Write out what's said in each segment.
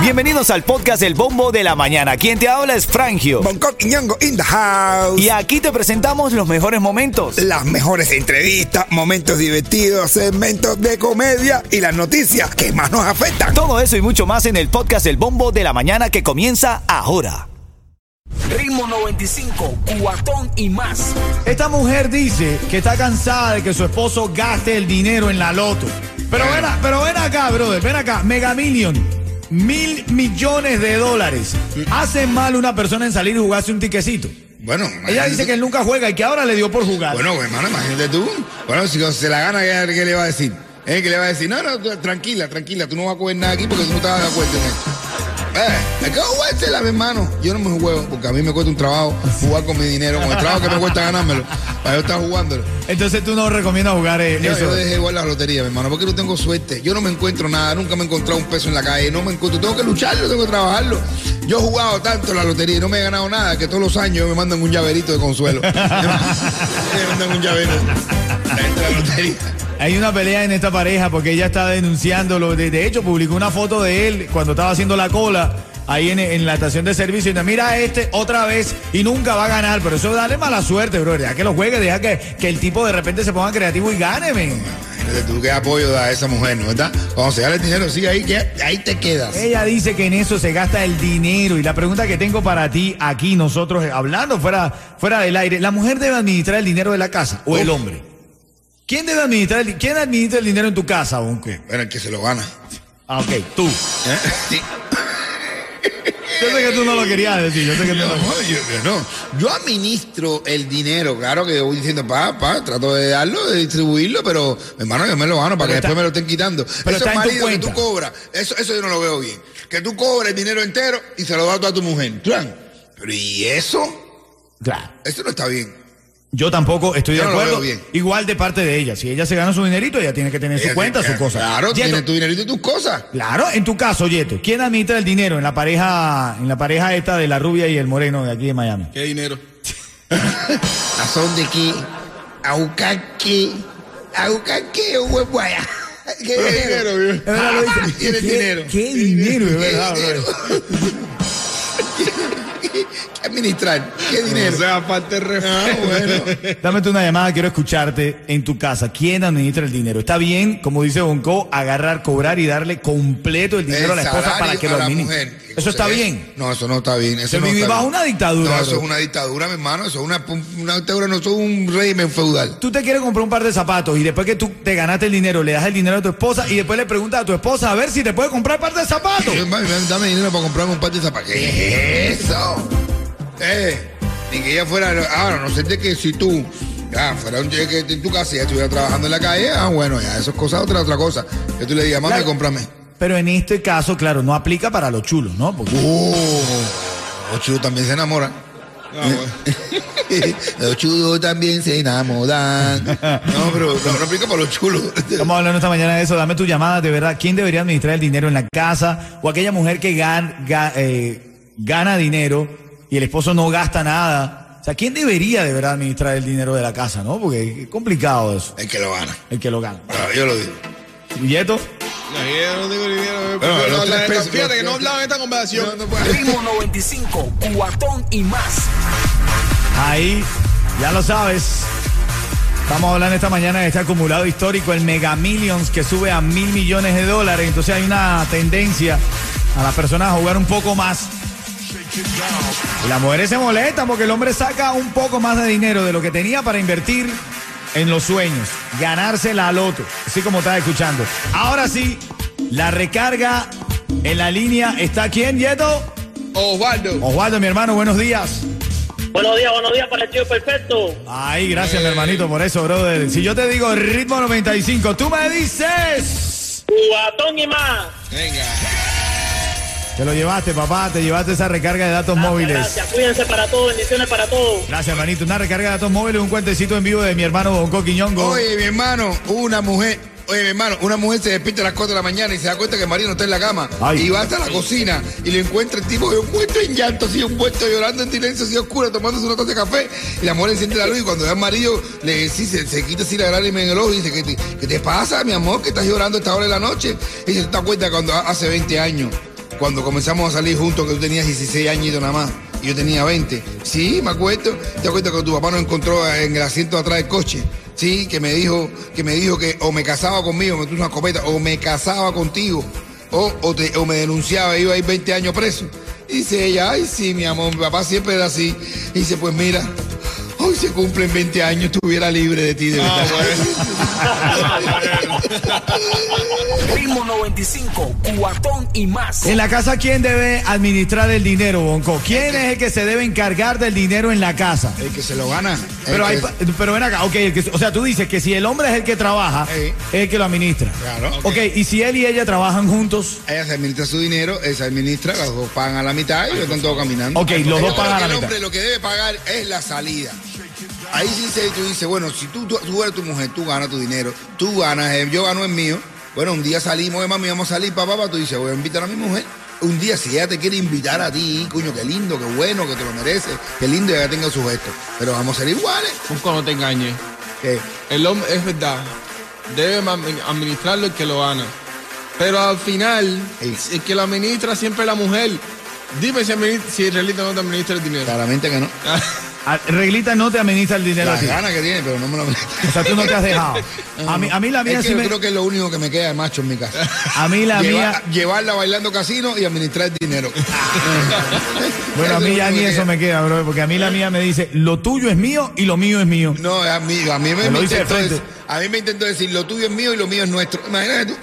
Bienvenidos al podcast El Bombo de la Mañana. Quien te habla es Frangio. Y Ñongo in the house. Y aquí te presentamos los mejores momentos. Las mejores entrevistas, momentos divertidos, segmentos de comedia y las noticias que más nos afectan. Todo eso y mucho más en el podcast El Bombo de la Mañana que comienza ahora. Ritmo 95, cuatón y más. Esta mujer dice que está cansada de que su esposo gaste el dinero en la loto. Pero ven, a- pero ven acá, brother, ven acá. Mega Million, mil millones de dólares. ¿Hace mal una persona en salir y jugarse un tiquecito? Bueno, Ella dice tú. que él nunca juega y que ahora le dio por jugar. Bueno, hermano, imagínate tú. Bueno, si se la gana, ¿qué, le va a decir? ¿Eh? ¿Qué le va a decir? No, no, tú- tranquila, tranquila, tú no vas a coger nada aquí porque tú no estabas de acuerdo en esto. Eh, hay que jugársela, mi hermano. Yo no me juego porque a mí me cuesta un trabajo jugar con mi dinero, con el trabajo que me cuesta ganármelo. Para yo estar jugándolo. Entonces tú no recomiendas jugar eh, Yo, eso. yo dejé igual la lotería, mi hermano, porque no tengo suerte. Yo no me encuentro nada, nunca me he encontrado un peso en la calle, no me encuentro. Tengo que lucharlo, tengo que trabajarlo. Yo he jugado tanto la lotería y no me he ganado nada que todos los años me mandan un llaverito de consuelo. me mandan un llavero. La lotería. Hay una pelea en esta pareja porque ella está denunciándolo. De, de hecho, publicó una foto de él cuando estaba haciendo la cola ahí en, en la estación de servicio. Y dice, mira a este otra vez y nunca va a ganar. Pero eso dale mala suerte, bro. Deja que lo juegue, deja que, que el tipo de repente se ponga creativo y gane, men. Tú qué apoyo da a esa mujer, ¿no verdad? Cuando se gana el dinero, sigue ahí, que ahí te quedas. Ella dice que en eso se gasta el dinero. Y la pregunta que tengo para ti aquí, nosotros eh, hablando fuera, fuera del aire, ¿la mujer debe administrar el dinero de la casa o el hombre? ¿Quién debe administrar el, ¿Quién administra el dinero en tu casa, Bonco? Bueno, el que se lo gana. Ah, ok, tú. ¿Eh? Sí. Yo sé que tú no lo querías decir, yo sé que tú No, no yo, yo no. Yo administro el dinero, claro que voy diciendo, pa, pa, trato de darlo, de distribuirlo, pero hermano, yo me lo gano para Pero que está- después me lo estén quitando. pero Eso está en tu marido que tú cobras, eso, eso yo no lo veo bien. Que tú cobras el dinero entero y se lo das a tu mujer. Plan. Pero ¿y eso? Claro. Eso no está bien. Yo tampoco estoy Yo de no acuerdo. Igual de parte de ella. Si ella se gana su dinerito, ella tiene que tener su cuenta, tiene- su cosa. Claro, Yeto, tienes tu dinerito y tus cosas. Claro, en tu caso, Yeto, ¿quién administra el dinero en la pareja, en la pareja esta de la rubia y el moreno de aquí de Miami? ¿Qué dinero? ¿A son de qué? ¿A buscar qué? ¿A buscar qué? Un huevo allá. ¿Qué dinero? ¿Qué- dinero. ¿Qué dinero? ¿Qué dinero? ¿Qué administrar? ¿Qué dinero? O sea, aparte Ah, bueno. Dame tú una llamada, quiero escucharte en tu casa. ¿Quién administra el dinero? Está bien, como dice Bonco, agarrar, cobrar y darle completo el dinero a la esposa para que lo administre. mujer. ¿Qué Eso está es? bien. No, eso no está bien. Eso Se no vive bajo bien. una dictadura, No, eso bro. es una dictadura, mi hermano. Eso es una, una dictadura, no es un régimen feudal. Tú te quieres comprar un par de zapatos y después que tú te ganaste el dinero, le das el dinero a tu esposa y después le preguntas a tu esposa a ver si te puede comprar un par de zapatos. Dame dinero para comprarme un par de zapatos. ¿Qué es eso? Eh, ni que ella fuera. Ahora, no sé de que si tú. Ya, fuera un que en tu casa y ella estuviera trabajando en la calle, ah, bueno, ya, eso es cosa, otra, otra cosa. Que tú le digas, mami, Claro. cómprame. Pero en este caso, claro, no aplica para los chulos, ¿no? Porque Oh, los chulos también se enamoran. Ah, bueno. los chulos también se enamoran. No, pero no, no aplica para los chulos. estamos hablando esta mañana de eso. Dame tu llamada, de verdad. ¿Quién debería administrar el dinero en la casa? O aquella mujer que gan- ga- eh, gana dinero y el esposo no gasta nada. O sea, ¿quién debería de verdad administrar el dinero de la casa, no? Porque es complicado eso, El que lo gana. el que lo gana. Ah, Yo lo digo. ¿Billeto? No, yo no tengo dinero. Pero los no, tres la- pesos, Fíjate los- que no hablaba en esta conversación. No. Ritmo 95, cuatón y más. Ahí, ya lo sabes. Estamos hablando esta mañana de este acumulado histórico, el Mega Millions, que sube a mil millones de dólares. Entonces hay una tendencia a las personas a jugar un poco más. Y las mujeres se molestan porque el hombre saca un poco más de dinero de lo que tenía para invertir en los sueños, ganarse la loto, así como estás escuchando. Ahora sí, la recarga en la línea está quién, Yeto? Osvaldo. Osvaldo, mi hermano, buenos días. Buenos días, buenos días para el tío perfecto. Ay, gracias, mi hermanito, por eso, brother. Si yo te digo ritmo 95, tú me dices. Cubatón y más. Venga. Te lo llevaste, papá, te llevaste esa recarga de datos Gracias, móviles. Gracias, cuídense para todos, bendiciones para todos. Gracias, hermanito. Una recarga de datos móviles, un cuentecito en vivo de mi hermano Bonco Quiñongo. Oye, mi hermano, una mujer Oye, mi hermano, una mujer se despierta a las 4 de la mañana y se da cuenta que el marido no está en la cama. Ay. Y va hasta la cocina y le encuentra el tipo muerto en llanto, así, un muerto llorando en silencio, así oscuro, tomándose una taza de café. Y la mujer enciende la luz y cuando ve al marido, le sí, se, se quita así la lágrima en el ojo y dice, ¿qué te, qué te pasa, mi amor? que estás llorando a esta hora de la noche? Y se da cuenta cuando hace 20 años, cuando comenzamos a salir juntos, que tú tenías 16 añitos nada más. y Yo tenía 20. Sí, me acuerdo. ¿Te acuerdas que tu papá nos encontró en el asiento de atrás del coche? Sí, que me dijo que me dijo que o me casaba conmigo, me puso una escopeta, o me casaba contigo, o, o me denunciaba, iba a ir 20 años preso. Y dice ella, ay sí, mi amor, mi papá siempre era así. Y dice, pues mira, hoy se cumplen 20 años, estuviera libre de ti, de verdad. Ritmo 95, cuatón y más. En la casa, ¿quién debe administrar el dinero, Bonco? ¿Quién es el que se debe encargar del dinero en la casa? El que se lo gana. Pero, el hay, que- pero ven acá, ok, el que- o sea, tú dices que si el hombre es el que trabaja, Sí. es el que lo administra. Claro. Ok, y si él y ella trabajan juntos, Ella se administra su dinero, él se administra, los dos pagan a la mitad y están todos caminando. Ok, los dos pagan a la el mitad. hombre lo que debe pagar es la salida. Ahí dice, tú dices, bueno, si tú, tú, tú eres tu mujer, tú ganas tu dinero, tú ganas, eh, yo gano el mío. Bueno, un día salimos, eh, mami, vamos a salir, papá, papá, tú dices, voy a invitar a mi mujer. Un día, si ella te quiere invitar a ti, coño, qué lindo, qué bueno, que te lo mereces, qué lindo que ella tenga su gesto. Pero vamos a ser iguales. Busco, no te engañes. ¿Qué? El hombre, es verdad, debe administrarlo el que lo gana. Pero al final, Sí. el que lo administra siempre es la mujer. Dime si, si Realita no te administra el dinero. Claramente que no. a- Reglita no te administra el dinero a La ti. gana que tiene, pero no me lo O sea, tú no te has dejado. A mí, a mí la mía es que sí yo me... creo que es lo único que me queda de macho en mi casa. A mí la mía... Llevarla bailando casino y administrar el dinero. Bueno, a mí ya ni eso me queda, bro, porque a mí la mía me dice, lo tuyo es mío y lo mío es mío. No, a mí, a mí me, Me intentó decir, a mí me intentó decir, lo tuyo es mío y lo mío es nuestro. Imagínate tú.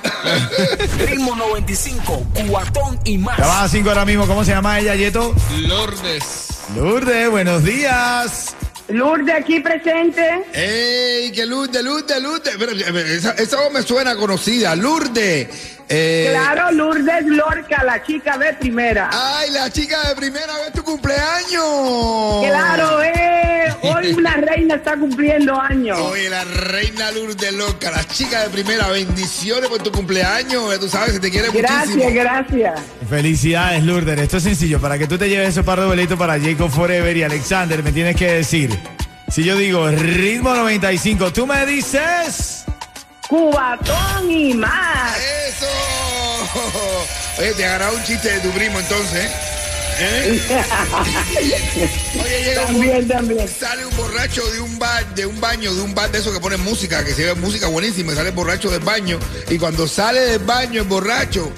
Ritmo 95, cuatón y más. Ya va a cinco ahora mismo, ¿cómo se llama ella, Yeto? Lourdes. Lourdes, buenos días. Lourdes aquí presente. ¡Ey, que Lourdes, Lourdes, Lourdes! Eh, esa, esa voz me suena conocida. Lourdes. Eh, Claro, Lourdes Lorca, la chica de primera. ¡Ay, la chica de primera vez tu cumpleaños! Claro, eh, hoy una reina está cumpliendo años. Oye, la reina Lourdes Loca, la chica de primera, bendiciones por tu cumpleaños. Tú sabes que te quiere Gracias, muchísimo. gracias. Felicidades, Lourdes. Esto es sencillo. Para que tú te lleves esos par de boletos para Jacob Forever y Alexander, me tienes que decir. Si yo digo ritmo 95, tú me dices. Cubatón y más. ¡Eso! Oye, te agarraba un chiste de tu primo entonces, ¿eh? Oye, llega un También, también. Sale un borracho de un bar, de un baño, de un bar de esos que ponen música, que se ve música buenísima, sale el borracho del baño. Y cuando sale del baño el borracho,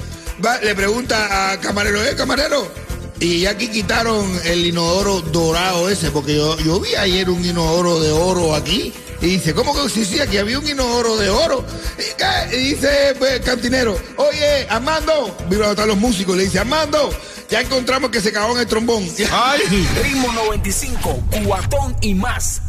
va- le pregunta a camarero, eh, camarero. Y ya aquí quitaron el inodoro dorado ese, porque yo, yo vi ayer un inodoro de oro aquí. Y dice, ¿cómo que sí, sí, aquí había un inodoro de oro? Y, dice pues, el cantinero, oye, Armando, viva están los músicos, le dice, Armando, ya encontramos que se cagó en el trombón. Ay. Ritmo 95, cuatón y más.